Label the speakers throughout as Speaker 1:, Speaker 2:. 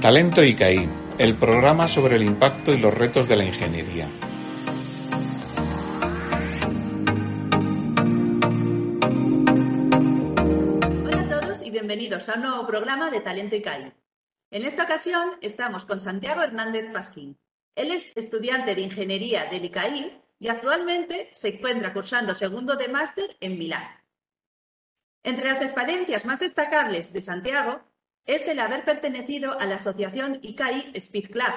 Speaker 1: Talento ICAI, el programa sobre el impacto y los retos de la ingeniería.
Speaker 2: Hola a todos y bienvenidos a un nuevo programa de Talento ICAI. En esta ocasión estamos con Santiago Hernández Pasquín. Él es estudiante de Ingeniería del ICAI y actualmente se encuentra cursando segundo de máster en Milán. Entre las experiencias más destacables de Santiago es el haber pertenecido a la asociación ICAI Speed Club,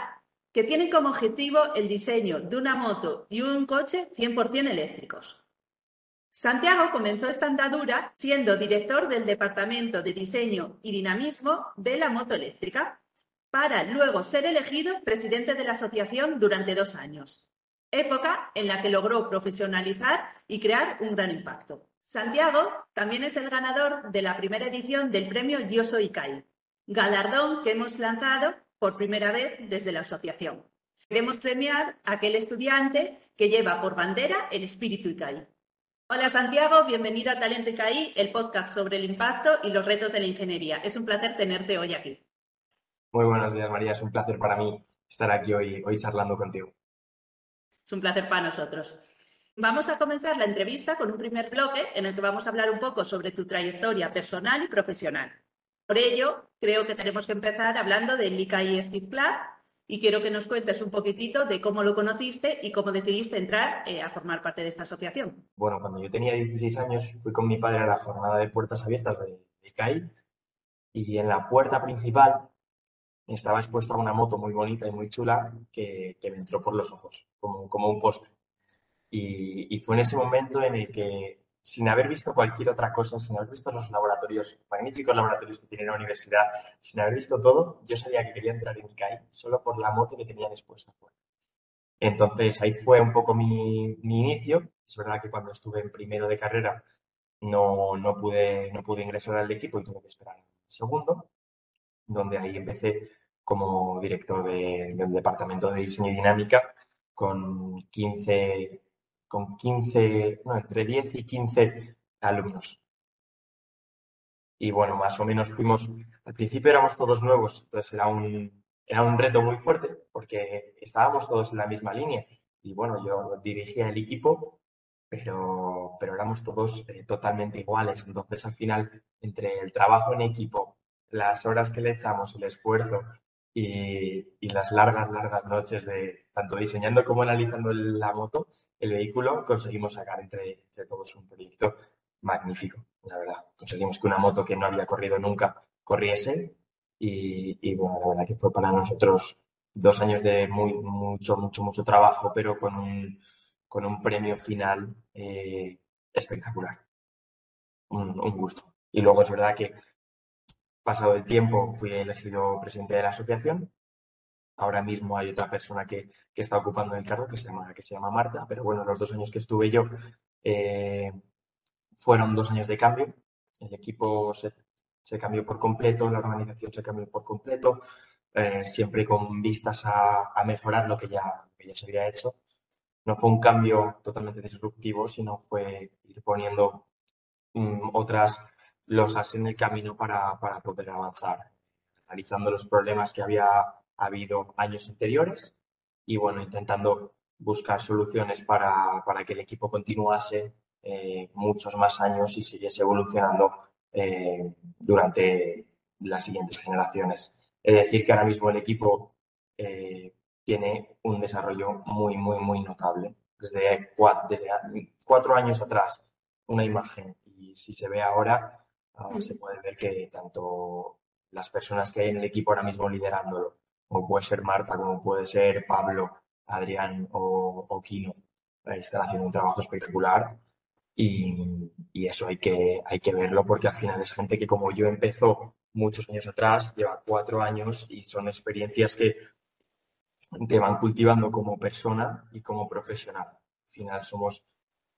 Speaker 2: que tiene como objetivo el diseño de una moto y un coche 100% eléctricos. Santiago comenzó esta andadura siendo director del Departamento de Diseño y Dinamismo de la Moto Eléctrica, para luego ser elegido presidente de la asociación durante dos años, época en la que logró profesionalizar y crear un gran impacto. Santiago también es el ganador de la primera edición del premio Yo Soy ICAI, galardón que hemos lanzado por primera vez desde la asociación. Queremos premiar a aquel estudiante que lleva por bandera el espíritu ICAI. Hola Santiago, bienvenido a Talento ICAI, el podcast sobre el impacto y los retos de la ingeniería. Es un placer tenerte hoy aquí.
Speaker 3: Muy buenos días María, es un placer para mí estar aquí hoy, hoy charlando contigo.
Speaker 2: Es un placer para nosotros. Vamos a comenzar la entrevista con un primer bloque en el que vamos a hablar un poco sobre tu trayectoria personal y profesional. Por ello, creo que tenemos que empezar hablando del ICAI Speed Club y quiero que nos cuentes un poquitito de cómo lo conociste y cómo decidiste entrar eh, a formar parte de esta asociación.
Speaker 3: Bueno, cuando yo tenía 16 años fui con mi padre a la jornada de puertas abiertas de ICAI y en la puerta principal estaba expuesta una moto muy bonita y muy chula que, me entró por los ojos, como, un poste. Y, y, fue en ese momento en el que sin haber visto cualquier otra cosa, sin haber visto los laboratorios, magníficos laboratorios que tiene la universidad, sin haber visto todo, yo sabía que quería entrar en ICAI solo por la moto que tenían expuesta. Entonces ahí fue un poco mi, inicio. Es verdad que cuando estuve en primero de carrera no, no, pude, no pude ingresar al equipo y tuve que esperar el segundo, donde ahí empecé como director de, del departamento de diseño y dinámica con 15 con 15, no, entre 10 y 15 alumnos. Y bueno, más o menos fuimos, al principio éramos todos nuevos, entonces era un, era un reto muy fuerte porque estábamos todos en la misma línea. Y bueno, yo dirigía el equipo, pero, pero éramos todos eh, totalmente iguales. Entonces al final, entre el trabajo en equipo, las horas que le echamos, el esfuerzo y, y, las largas, largas noches de tanto diseñando como analizando la moto, el vehículo, conseguimos sacar entre, entre todos un proyecto magnífico, la verdad. Conseguimos que una moto que no había corrido nunca corriese y, y bueno, la verdad que fue para nosotros dos años de muy, mucho, mucho, mucho trabajo, pero con un, con un premio final eh, espectacular. Un, un gusto. Y luego es verdad que pasado el tiempo fui elegido presidente de la asociación. Ahora mismo hay otra persona que, que está ocupando el cargo que se, llama, que se llama Marta, pero bueno, los dos años que estuve yo eh, fueron dos años de cambio. El equipo se, se, cambió por completo, la organización se cambió por completo, eh, siempre con vistas a, a, mejorar lo que ya, que ya se había hecho. No fue un cambio totalmente disruptivo, sino fue ir poniendo um, otras losas en el camino para, para poder avanzar, analizando los problemas que había habido años anteriores y bueno, intentando buscar soluciones para, para que el equipo continuase eh, muchos más años y siguiese evolucionando eh, durante las siguientes generaciones. Es decir, que ahora mismo el equipo eh, tiene un desarrollo muy, muy, muy notable. Desde cuatro, desde cuatro años atrás, una imagen, y si se ve ahora, Uh, se puede ver que tanto las personas que hay en el equipo ahora mismo liderándolo, como puede ser Marta, como puede ser Pablo, Adrián o, o Kino, están haciendo un trabajo espectacular y, y, eso hay que, hay que verlo porque al final es gente que como yo empezó muchos años atrás, lleva cuatro años y son experiencias que te van cultivando como persona y como profesional. Al final somos,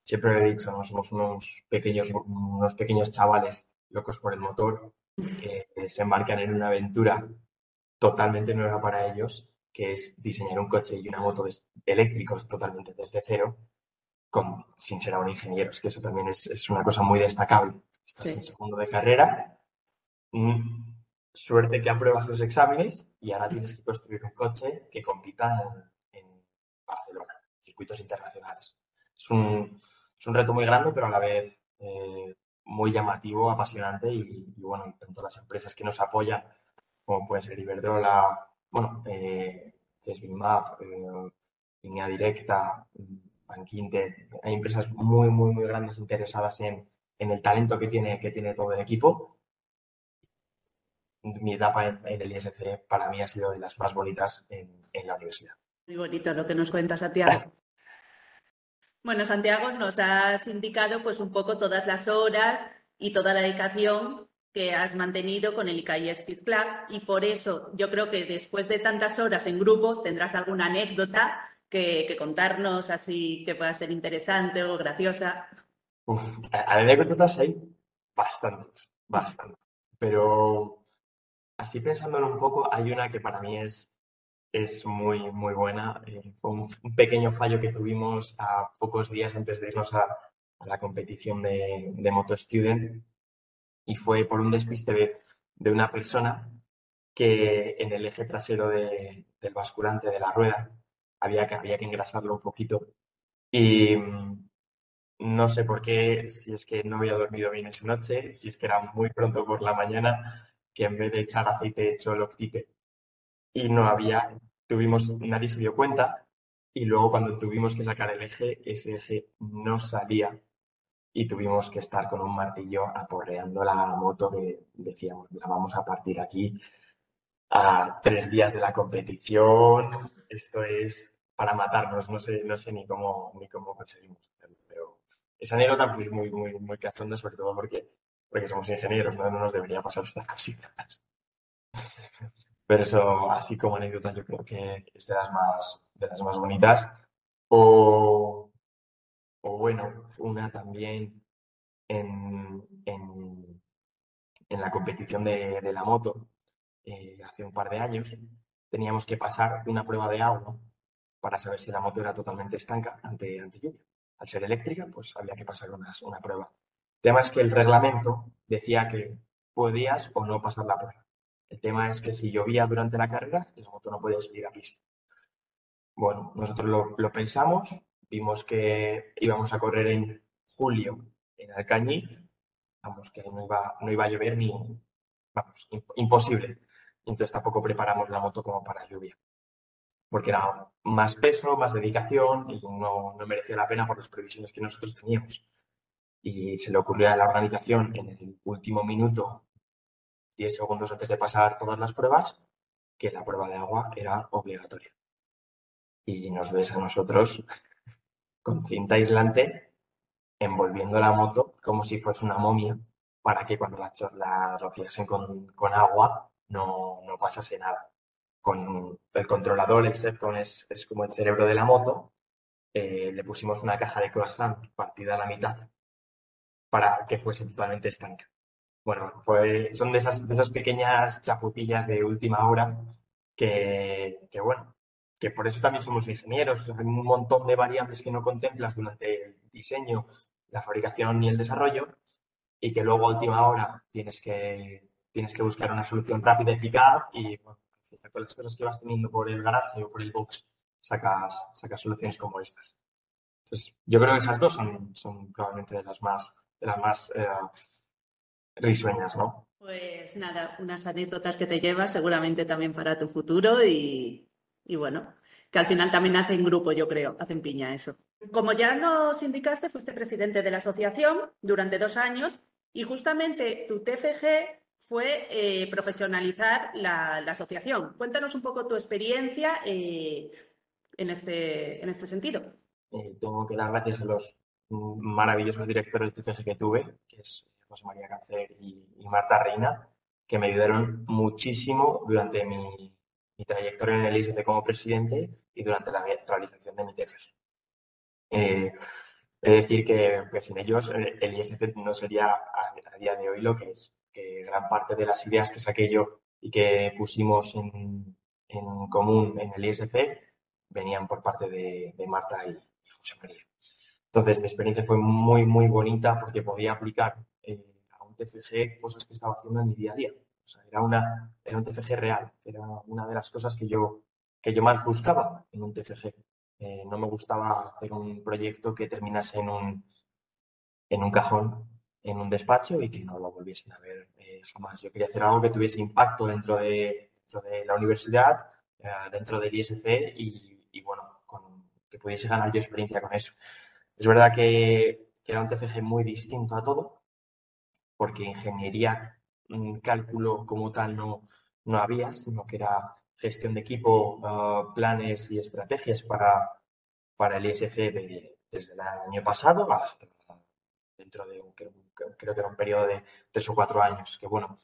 Speaker 3: siempre lo he dicho, ¿no? somos unos pequeños, unos pequeños chavales locos por el motor, que se embarcan en una aventura totalmente nueva para ellos, que es diseñar un coche y una moto de eléctricos totalmente desde cero, con, sin ser aún ingenieros, que eso también es, es una cosa muy destacable. Estás sí. en segundo de carrera, mm, suerte que apruebas los exámenes y ahora tienes que construir un coche que compita en, Barcelona, circuitos internacionales. Es un, es un, reto muy grande, pero a la vez eh, muy llamativo, apasionante y, bueno, tanto las empresas que nos apoyan, como puede ser Iberdrola, bueno, eh, CESBIMAP, eh, Línea Directa, Banquinte, hay empresas muy, muy, muy grandes interesadas en, en el talento que tiene, que tiene todo el equipo mi etapa en, el ISC para mí ha sido de las más bonitas en, la universidad.
Speaker 2: Muy bonito lo que nos cuenta Santiago. bueno, Santiago, nos has indicado pues un poco todas las horas y toda la dedicación que has mantenido con el ICAI Speed Club y por eso yo creo que después de tantas horas en grupo tendrás alguna anécdota que, contarnos así que pueda ser interesante o graciosa.
Speaker 3: Uf, anécdotas hay bastantes, bastantes. Pero así pensándolo un poco, hay una que para mí es, es muy, muy buena. Eh, fue un, pequeño fallo que tuvimos a pocos días antes de irnos a, la competición de, de, Moto Student y fue por un despiste de, una persona que en el eje trasero del basculante de la rueda había que, había que engrasarlo un poquito. Y mm, no sé por qué, si es que no había dormido bien esa noche, si es que era muy pronto por la mañana, que en vez de echar aceite echó loctite y no había, tuvimos, nadie se dio cuenta y luego cuando tuvimos que sacar el eje, ese eje no salía y tuvimos que estar con un martillo aporreando la moto que decíamos, la vamos a partir aquí a tres días de la competición, esto es para matarnos, no sé, no sé ni cómo, ni cómo conseguimos hacerlo, pero esa anécdota pues muy, muy, muy cachonda, sobre todo porque porque somos ingenieros, ¿no? nos debería pasar estas cositas. Pero eso, así como anécdota, yo creo que es de las más, de las más bonitas. O, bueno, una también en, en, la competición de, la moto, eh, hace un par de años, teníamos que pasar una prueba de agua para saber si la moto era totalmente estanca ante, ante lluvia. Al ser eléctrica, pues había que pasar una prueba tema es que el reglamento decía que podías o no pasar la prueba. El tema es que si llovía durante la carrera, la moto no podía salir a pista. Bueno, nosotros lo, pensamos, vimos que íbamos a correr en julio en Alcañiz, vamos, que no iba, no iba a llover ni, vamos, imposible. Entonces tampoco preparamos la moto como para lluvia, porque era más peso, más dedicación y no, no merecía la pena por las previsiones que nosotros teníamos y se le ocurrió a la organización en el último minuto, 10 segundos antes de pasar todas las pruebas, que la prueba de agua era obligatoria. Y nos ves a nosotros con cinta aislante envolviendo la moto como si fuese una momia para que cuando la, la rociasen con, agua no, no, pasase nada. Con el controlador, el SEPCON es, es como el cerebro de la moto, eh, le pusimos una caja de croissant partida a la mitad para que fuese totalmente estanca. Bueno, son de esas, de esas pequeñas chaputillas de última hora que, bueno, que por eso también somos ingenieros. Hay un montón de variables que no contemplas durante el diseño, la fabricación y el desarrollo y que luego a última hora tienes que, tienes que buscar una solución rápida, y eficaz y con las cosas que vas teniendo por el garaje o por el box sacas, sacas soluciones como estas. Entonces, yo creo que esas dos son, son probablemente de las más de las más eh, risueñas, ¿no?
Speaker 2: Pues nada, unas anécdotas que te llevas seguramente también para tu futuro y, bueno, que al final también hacen grupo, yo creo, hacen piña eso. Como ya nos indicaste, fuiste presidente de la asociación durante dos años y justamente tu TFG fue eh, profesionalizar la, asociación. Cuéntanos un poco tu experiencia eh, en, este, en este sentido.
Speaker 3: tengo que dar gracias a los maravillosos directores de TFG que tuve, que es José María Cáncer y, Marta Reina, que me ayudaron muchísimo durante mi, trayectoria en el ISC como presidente y durante la realización de mi TFG. Eh, es decir que, sin ellos el ISC no sería a, día de hoy lo que es, que gran parte de las ideas que saqué yo y que pusimos en, común en el ISC venían por parte de, Marta y José María. Entonces, mi experiencia fue muy, muy bonita porque podía aplicar eh, a un TFG cosas que estaba haciendo en mi día a día. era, una, era un TFG real, era una de las cosas que yo, que yo más buscaba en un TFG. Eh, no me gustaba hacer un proyecto que terminase en un, en un cajón, en un despacho y que no lo volviesen a ver eh, jamás. Yo quería hacer algo que tuviese impacto dentro de, de la universidad, eh, dentro del ISC y, bueno, que pudiese ganar yo experiencia con eso. Es verdad que, que era un TFG muy distinto a todo, porque ingeniería, mm, cálculo como tal no, no había, sino que era gestión de equipo, ah, planes y estrategias para, para el ISC desde el año pasado hasta dentro de, creo, creo, que era un periodo de tres o cuatro años, que bueno,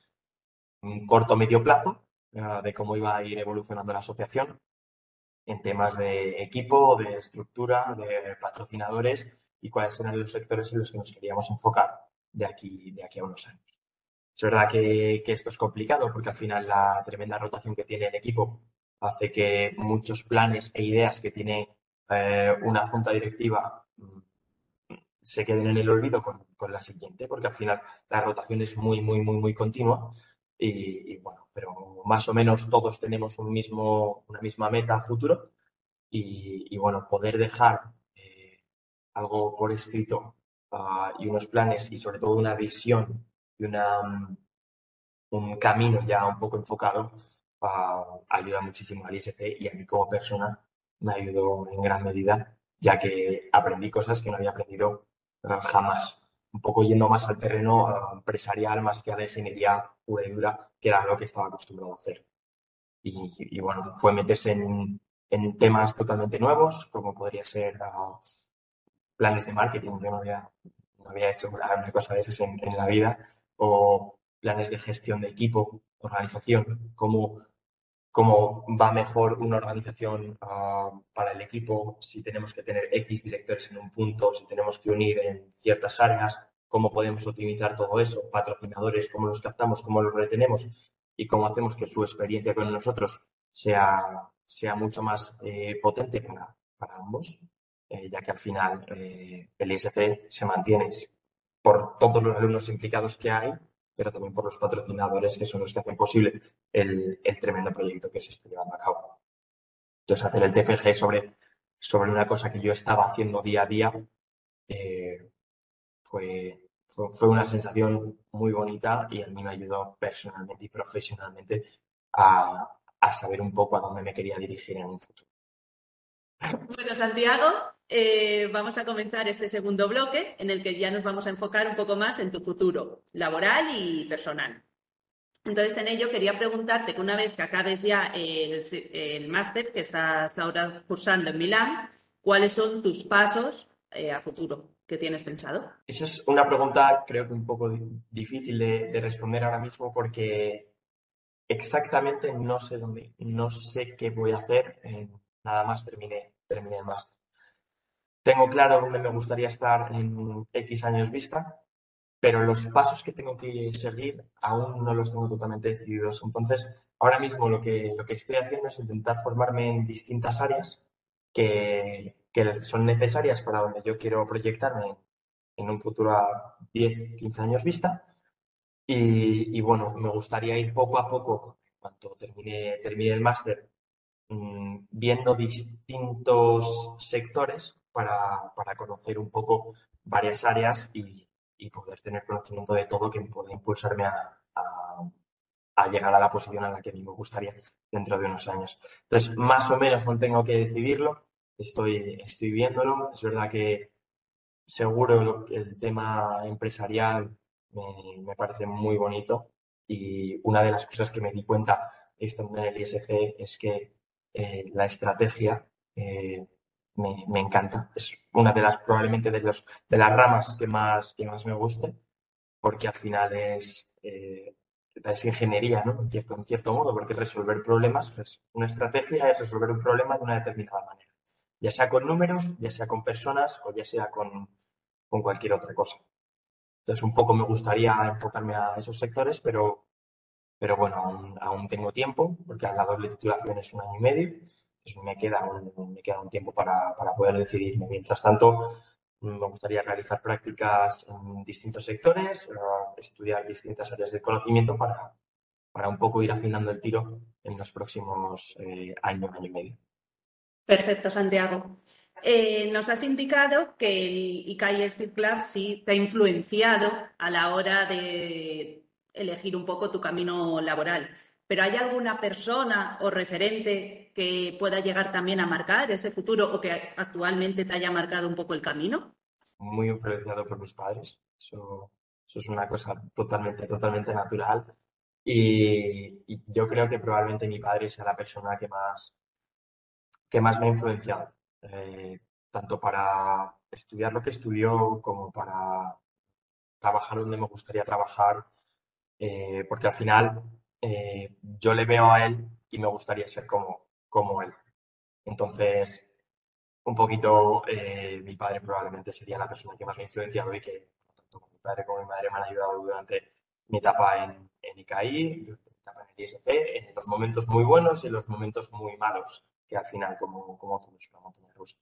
Speaker 3: un corto medio plazo ah, de cómo iba a ir evolucionando la asociación en temas de equipo, de estructura, de patrocinadores y cuáles eran los sectores en los que nos queríamos enfocar de aquí, de aquí a unos años. Es verdad que, esto es complicado porque al final la tremenda rotación que tiene el equipo hace que muchos planes e ideas que tiene eh, una junta directiva mm, se queden en el olvido con, la siguiente, porque al final la rotación es muy, muy, muy, muy continua. Y, bueno, pero más o menos todos tenemos un mismo, una misma meta futuro. Y, bueno, poder dejar eh, algo por escrito ah, y unos planes y sobre todo una visión y una, mm, un camino ya un poco enfocado ah, ayuda muchísimo al ISC y a mí como persona me ayudó en gran medida, ya que aprendí cosas que no había aprendido jamás. Un poco yendo más al terreno empresarial más que a la ingeniería pura y dura, que era lo que estaba acostumbrado a hacer. Y, bueno, fue meterse en, temas totalmente nuevos, como podría ser ah, planes de marketing. Yo no había, no había hecho una cosa de esas en, en la vida. O planes de gestión de equipo, organización, cómo cómo va mejor una organización ah, para el equipo, si tenemos que tener X directores en un punto, si tenemos que unir en ciertas áreas, cómo podemos optimizar todo eso, patrocinadores, cómo los captamos, cómo los retenemos y cómo hacemos que su experiencia con nosotros sea, sea mucho más eh, potente para, para ambos, eh, ya que al final eh, el ISC se mantiene por todos los alumnos implicados que hay pero también por los patrocinadores que son los que hacen posible el, tremendo proyecto que se está llevando a cabo. Entonces, hacer el TFG sobre, sobre una cosa que yo estaba haciendo día a día eh, fue, fue, una sensación muy bonita y a mí me ayudó personalmente y profesionalmente a, a saber un poco a dónde me quería dirigir en un futuro.
Speaker 2: Bueno, Santiago, eh, vamos a comenzar este segundo bloque en el que ya nos vamos a enfocar un poco más en tu futuro laboral y personal. Entonces, en ello quería preguntarte que una vez que acabes ya el, máster que estás ahora cursando en Milán, ¿cuáles son tus pasos eh, a futuro que tienes pensado?
Speaker 3: Esa es una pregunta creo que un poco difícil de, de responder ahora mismo porque exactamente no sé dónde, no sé qué voy a hacer nada más terminé, terminé el máster. Tengo claro dónde me gustaría estar en X años vista, pero los pasos que tengo que seguir aún no los tengo totalmente decididos. Entonces, ahora mismo lo que, lo que estoy haciendo es intentar formarme en distintas áreas que, que son necesarias para donde yo quiero proyectarme en un futuro a 10, 15 años vista. Y, y, bueno, me gustaría ir poco a poco, cuando termine, termine el máster, Mm, viendo distintos sectores para, conocer un poco varias áreas y, poder tener conocimiento de todo que pueda impulsarme a, llegar a la posición a la que a mí me gustaría dentro de unos años. Entonces, más o menos no tengo que decidirlo, estoy, estoy viéndolo. Es verdad que seguro el tema empresarial me, me parece muy bonito y una de las cosas que me di cuenta estando en el ISG es que eh, la estrategia eh, me, encanta. Es una de las, probablemente, de, los, de las ramas que más, que más me guste, porque al final es, eh, es ingeniería, ¿no? En cierto, en cierto modo, porque resolver problemas, pues, una estrategia es resolver un problema de una determinada manera, ya sea con números, ya sea con personas o ya sea con, con cualquier otra cosa. Entonces, un poco me gustaría enfocarme a esos sectores, pero pero bueno, aún, tengo tiempo, porque la doble titulación es un año y medio, entonces me queda un, me queda un tiempo para, para poder decidirme. Mientras tanto, me gustaría realizar prácticas en distintos sectores, estudiar distintas áreas de conocimiento para, para un poco ir afinando el tiro en los próximos eh, años, año y medio.
Speaker 2: Perfecto, Santiago. Eh, nos has indicado que el ICAI Speed Club sí te ha influenciado a la hora de elegir un poco tu camino laboral. Pero ¿hay alguna persona o referente que pueda llegar también a marcar ese futuro o que actualmente te haya marcado un poco el camino?
Speaker 3: Muy influenciado por mis padres. Eso, es una cosa totalmente, totalmente natural. Y, y, yo creo que probablemente mi padre sea la persona que más, que más me ha influenciado. Eh, tanto para estudiar lo que estudió como para trabajar donde me gustaría trabajar, eh, porque al final eh, yo le veo a él y me gustaría ser como, como él. Entonces, un poquito mi padre probablemente sería la persona que más me ha influenciado y que tanto mi padre como mi madre me han ayudado durante mi etapa en, en ICAI, mi etapa en el ISC, en los momentos muy buenos y en los momentos muy malos que al final, como, como todo es una montaña rusa.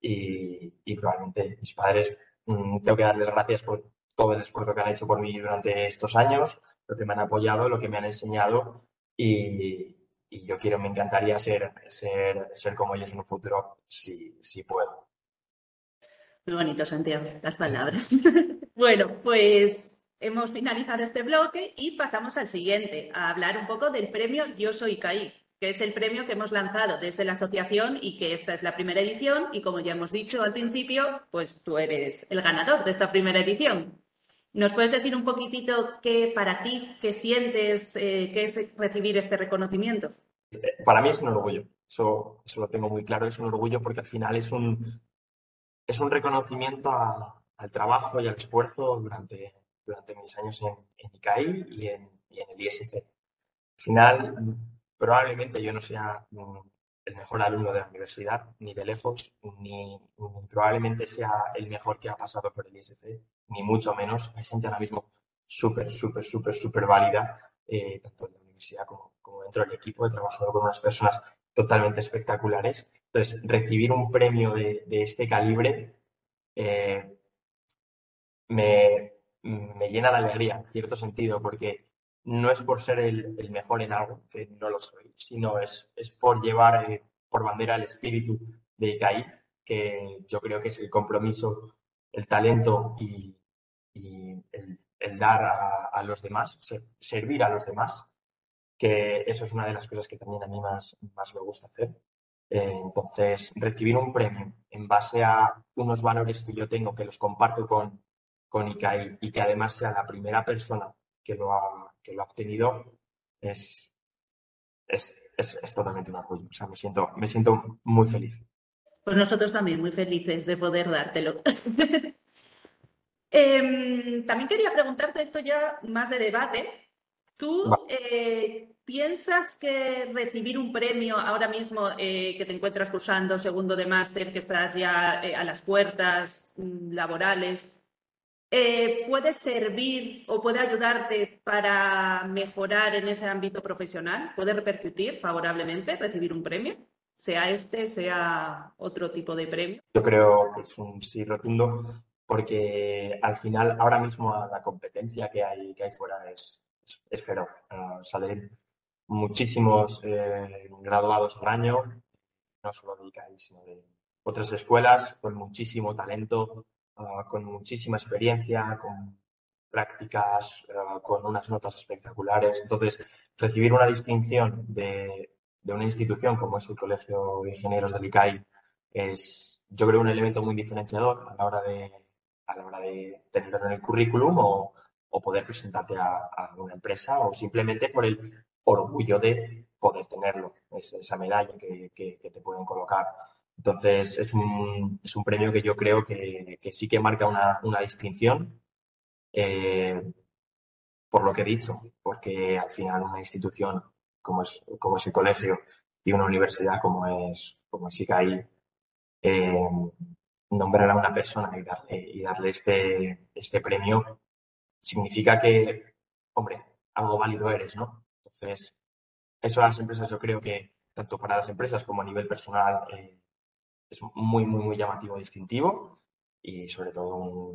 Speaker 3: Y, y probablemente mis padres, mm, tengo que darles gracias por todo el esfuerzo que han hecho por mí durante estos años, lo que me han apoyado, lo que me han enseñado y, yo quiero, me encantaría ser, ser, ser como ellos en un futuro, si, si puedo.
Speaker 2: Muy bonito, Santiago, las palabras. bueno, pues hemos finalizado este bloque y pasamos al siguiente, a hablar un poco del premio Yo Soy CAI que es el premio que hemos lanzado desde la asociación y que esta es la primera edición y como ya hemos dicho al principio, pues tú eres el ganador de esta primera edición. ¿Nos puedes decir un poquitito qué para ti, qué sientes, eh, qué es recibir este reconocimiento?
Speaker 3: Para mí es un orgullo, eso, lo tengo muy claro, es un orgullo porque al final es un, es un reconocimiento al trabajo y al esfuerzo durante, durante mis años en, ICAI y en, el ISC. Al final, probablemente yo no sea el mejor alumno de la universidad, ni de lejos, ni, probablemente sea el mejor que ha pasado por el ISC, ni mucho menos. Hay gente ahora mismo súper, súper, súper, súper válida, eh, tanto en la universidad como, dentro del equipo. He trabajado con unas personas totalmente espectaculares. Entonces, recibir un premio de, este calibre eh, me, me llena de alegría, en cierto sentido, porque no es por ser el, mejor en algo, que no lo soy, sino es, es por llevar eh, por bandera el espíritu de ICAI, que yo creo que es el compromiso, el talento y, el, dar a, los demás, servir a los demás, que eso es una de las cosas que también a mí más, más me gusta hacer. Eh, entonces, recibir un premio en base a unos valores que yo tengo, que los comparto con, con ICAI y que además sea la primera persona que lo ha, que lo ha obtenido es, es, es, totalmente un orgullo. O sea, me siento, me siento muy feliz.
Speaker 2: Pues nosotros también muy felices de poder dártelo. Em, también quería preguntarte esto ya más de debate. ¿Tú eh, piensas que recibir un premio ahora mismo eh, que te encuentras cursando segundo de máster, que estás ya eh, a las puertas mm, laborales, eh, puede servir o puede ayudarte para mejorar en ese ámbito profesional? ¿Puede repercutir favorablemente recibir un premio? Sea este, sea otro tipo de premio.
Speaker 3: Yo creo que es un sí rotundo porque al final ahora mismo la competencia que hay, que hay fuera es, es, feroz. Uh, salen muchísimos eh, graduados al año, no solo de ICAI, sino de otras escuelas con muchísimo talento, Ah, con muchísima experiencia, con prácticas, ah, con unas notas espectaculares. Entonces, recibir una distinción de, una institución como es el Colegio de Ingenieros del ICAI es, yo creo, un elemento muy diferenciador a la hora de, a la hora de tenerlo en el currículum o, poder presentarte a, una empresa o simplemente por el orgullo de poder tenerlo, esa medalla que te pueden colocar. Entonces, es un, es un premio que yo creo que, que sí que marca una, una distinción eh, por lo que he dicho, porque al final una institución como es, como es el colegio y una universidad como es, como es ICAI, eh, nombrar a una persona y darle, y darle este, este premio significa que, hombre, algo válido eres, ¿no? Entonces, eso a las empresas yo creo que, tanto para las empresas como a nivel personal, eh, es muy, muy, muy llamativo, distintivo y sobre todo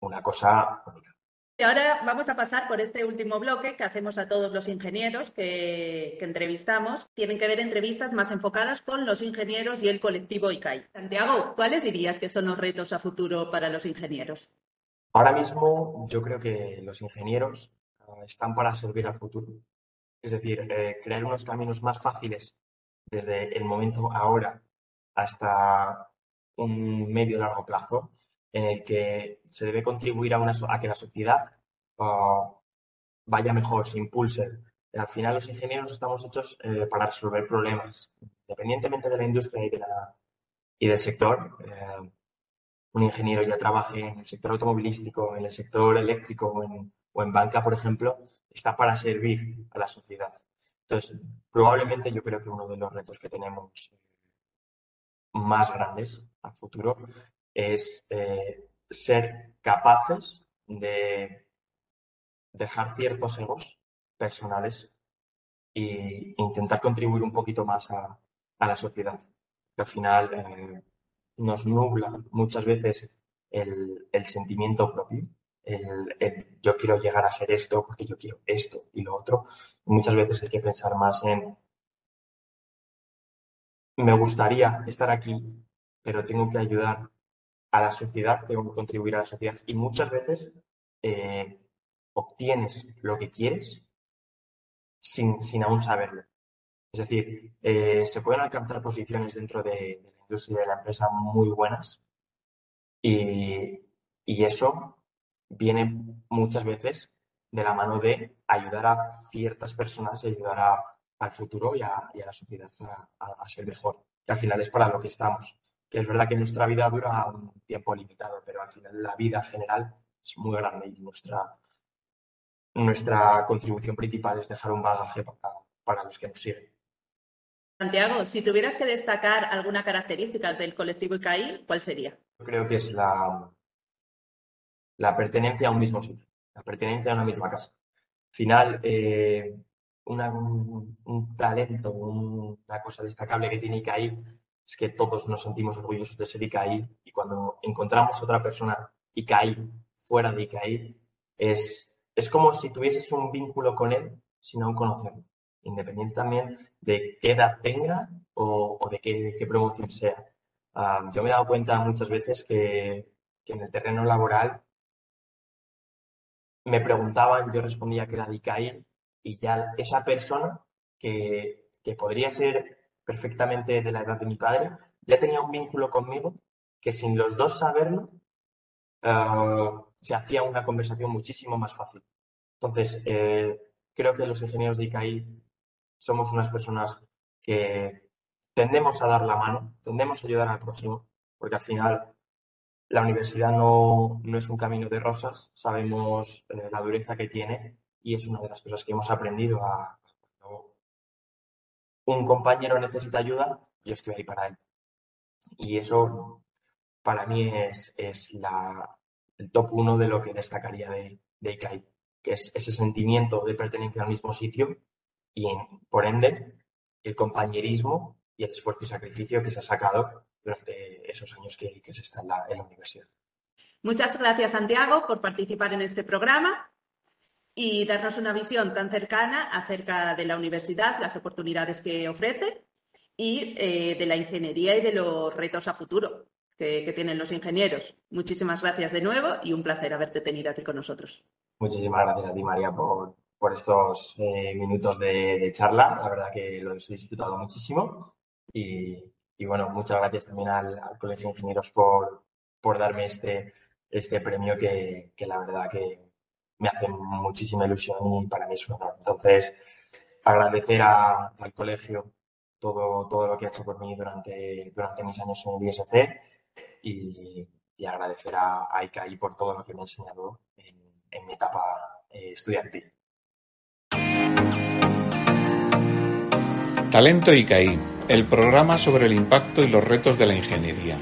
Speaker 3: una cosa única.
Speaker 2: Y ahora vamos a pasar por este último bloque que hacemos a todos los ingenieros que, entrevistamos. Tienen que ver entrevistas más enfocadas con los ingenieros y el colectivo ICAI. Santiago, ¿cuáles dirías que son los retos a futuro para los ingenieros?
Speaker 3: Ahora mismo yo creo que los ingenieros ah, están para servir al futuro. Es decir, eh, crear unos caminos más fáciles desde el momento ahora hasta un medio largo plazo en el que se debe contribuir a, una, a que la sociedad ah, vaya mejor, se impulse. Al final los ingenieros estamos hechos eh, para resolver problemas, independientemente de la industria y, de la, y del sector. Eh, un ingeniero ya trabaje en el sector automovilístico, en el sector eléctrico o en, o en banca, por ejemplo, está para servir a la sociedad. Entonces, probablemente yo creo que uno de los retos que tenemos más grandes a futuro es eh, ser capaces de dejar ciertos egos personales e intentar contribuir un poquito más a, la sociedad, que al final eh, nos nubla muchas veces el, sentimiento propio, el, yo quiero llegar a ser esto porque yo quiero esto y lo otro. Muchas veces hay que pensar más en me gustaría estar aquí, pero tengo que ayudar a la sociedad, tengo que contribuir a la sociedad. Y muchas veces eh, obtienes lo que quieres sin, sin aún saberlo. Es decir, eh, se pueden alcanzar posiciones dentro de, la industria de la empresa muy buenas y, eso viene muchas veces de la mano de ayudar a ciertas personas y ayudar al futuro y a, la sociedad a, ser mejor, que al final es para lo que estamos que es verdad que nuestra vida dura un tiempo limitado, pero al final la vida general es muy grande y nuestra, nuestra contribución principal es dejar un bagaje para, los que nos siguen.
Speaker 2: Santiago, si tuvieras que destacar alguna característica del colectivo ICAI, ¿cuál sería?
Speaker 3: Yo creo que es la, la pertenencia a un mismo sitio, la pertenencia a una misma casa. Al final, eh, un, talento, una cosa destacable que tiene ICAI es que todos nos sentimos orgullosos de ser ICAI y cuando encontramos otra persona ICAI fuera de ICAI, es, es como si tuvieses un vínculo con él sin aún conocerlo, independiente también de qué edad tenga o, de qué, promoción sea. Yo me he dado cuenta muchas veces que, en el terreno laboral me preguntaban, yo respondía que era de ICAI y ya esa persona que, que podría ser perfectamente de la edad de mi padre, ya tenía un vínculo conmigo que sin los dos saberlo eh, se hacía una conversación muchísimo más fácil. Entonces, eh, creo que los ingenieros de ICAI somos unas personas que tendemos a dar la mano, tendemos a ayudar al próximo, porque al final la universidad no, es un camino de rosas, sabemos eh, la dureza que tiene y es una de las cosas que hemos aprendido a, un compañero necesita ayuda, yo estoy ahí para él. Y eso para mí es, el top uno de lo que destacaría de, ICAI, que es ese sentimiento de pertenencia al mismo sitio y por ende el compañerismo y el esfuerzo y sacrificio que se ha sacado durante esos años que, se está en la universidad.
Speaker 2: Muchas gracias, Santiago, por participar en este programa y darnos una visión tan cercana acerca de la universidad, las oportunidades que ofrece y eh, de la ingeniería y de los retos a futuro que, tienen los ingenieros. Muchísimas gracias de nuevo y un placer haberte tenido aquí con nosotros.
Speaker 3: Muchísimas gracias a ti, María, por, estos eh, minutos de, charla. La verdad que lo he disfrutado muchísimo. Y, bueno, muchas gracias también al, Colegio de Ingenieros por, por darme este, este premio que la verdad que, me hace muchísima ilusión y para mí es un. Entonces, agradecer al colegio todo, todo lo que ha hecho por mí durante, durante mis años en el ISC y, agradecer a, a, ICAI por todo lo que me ha enseñado en, mi etapa eh, estudiantil.
Speaker 1: Talento ICAI, el programa sobre el impacto y los retos de la ingeniería.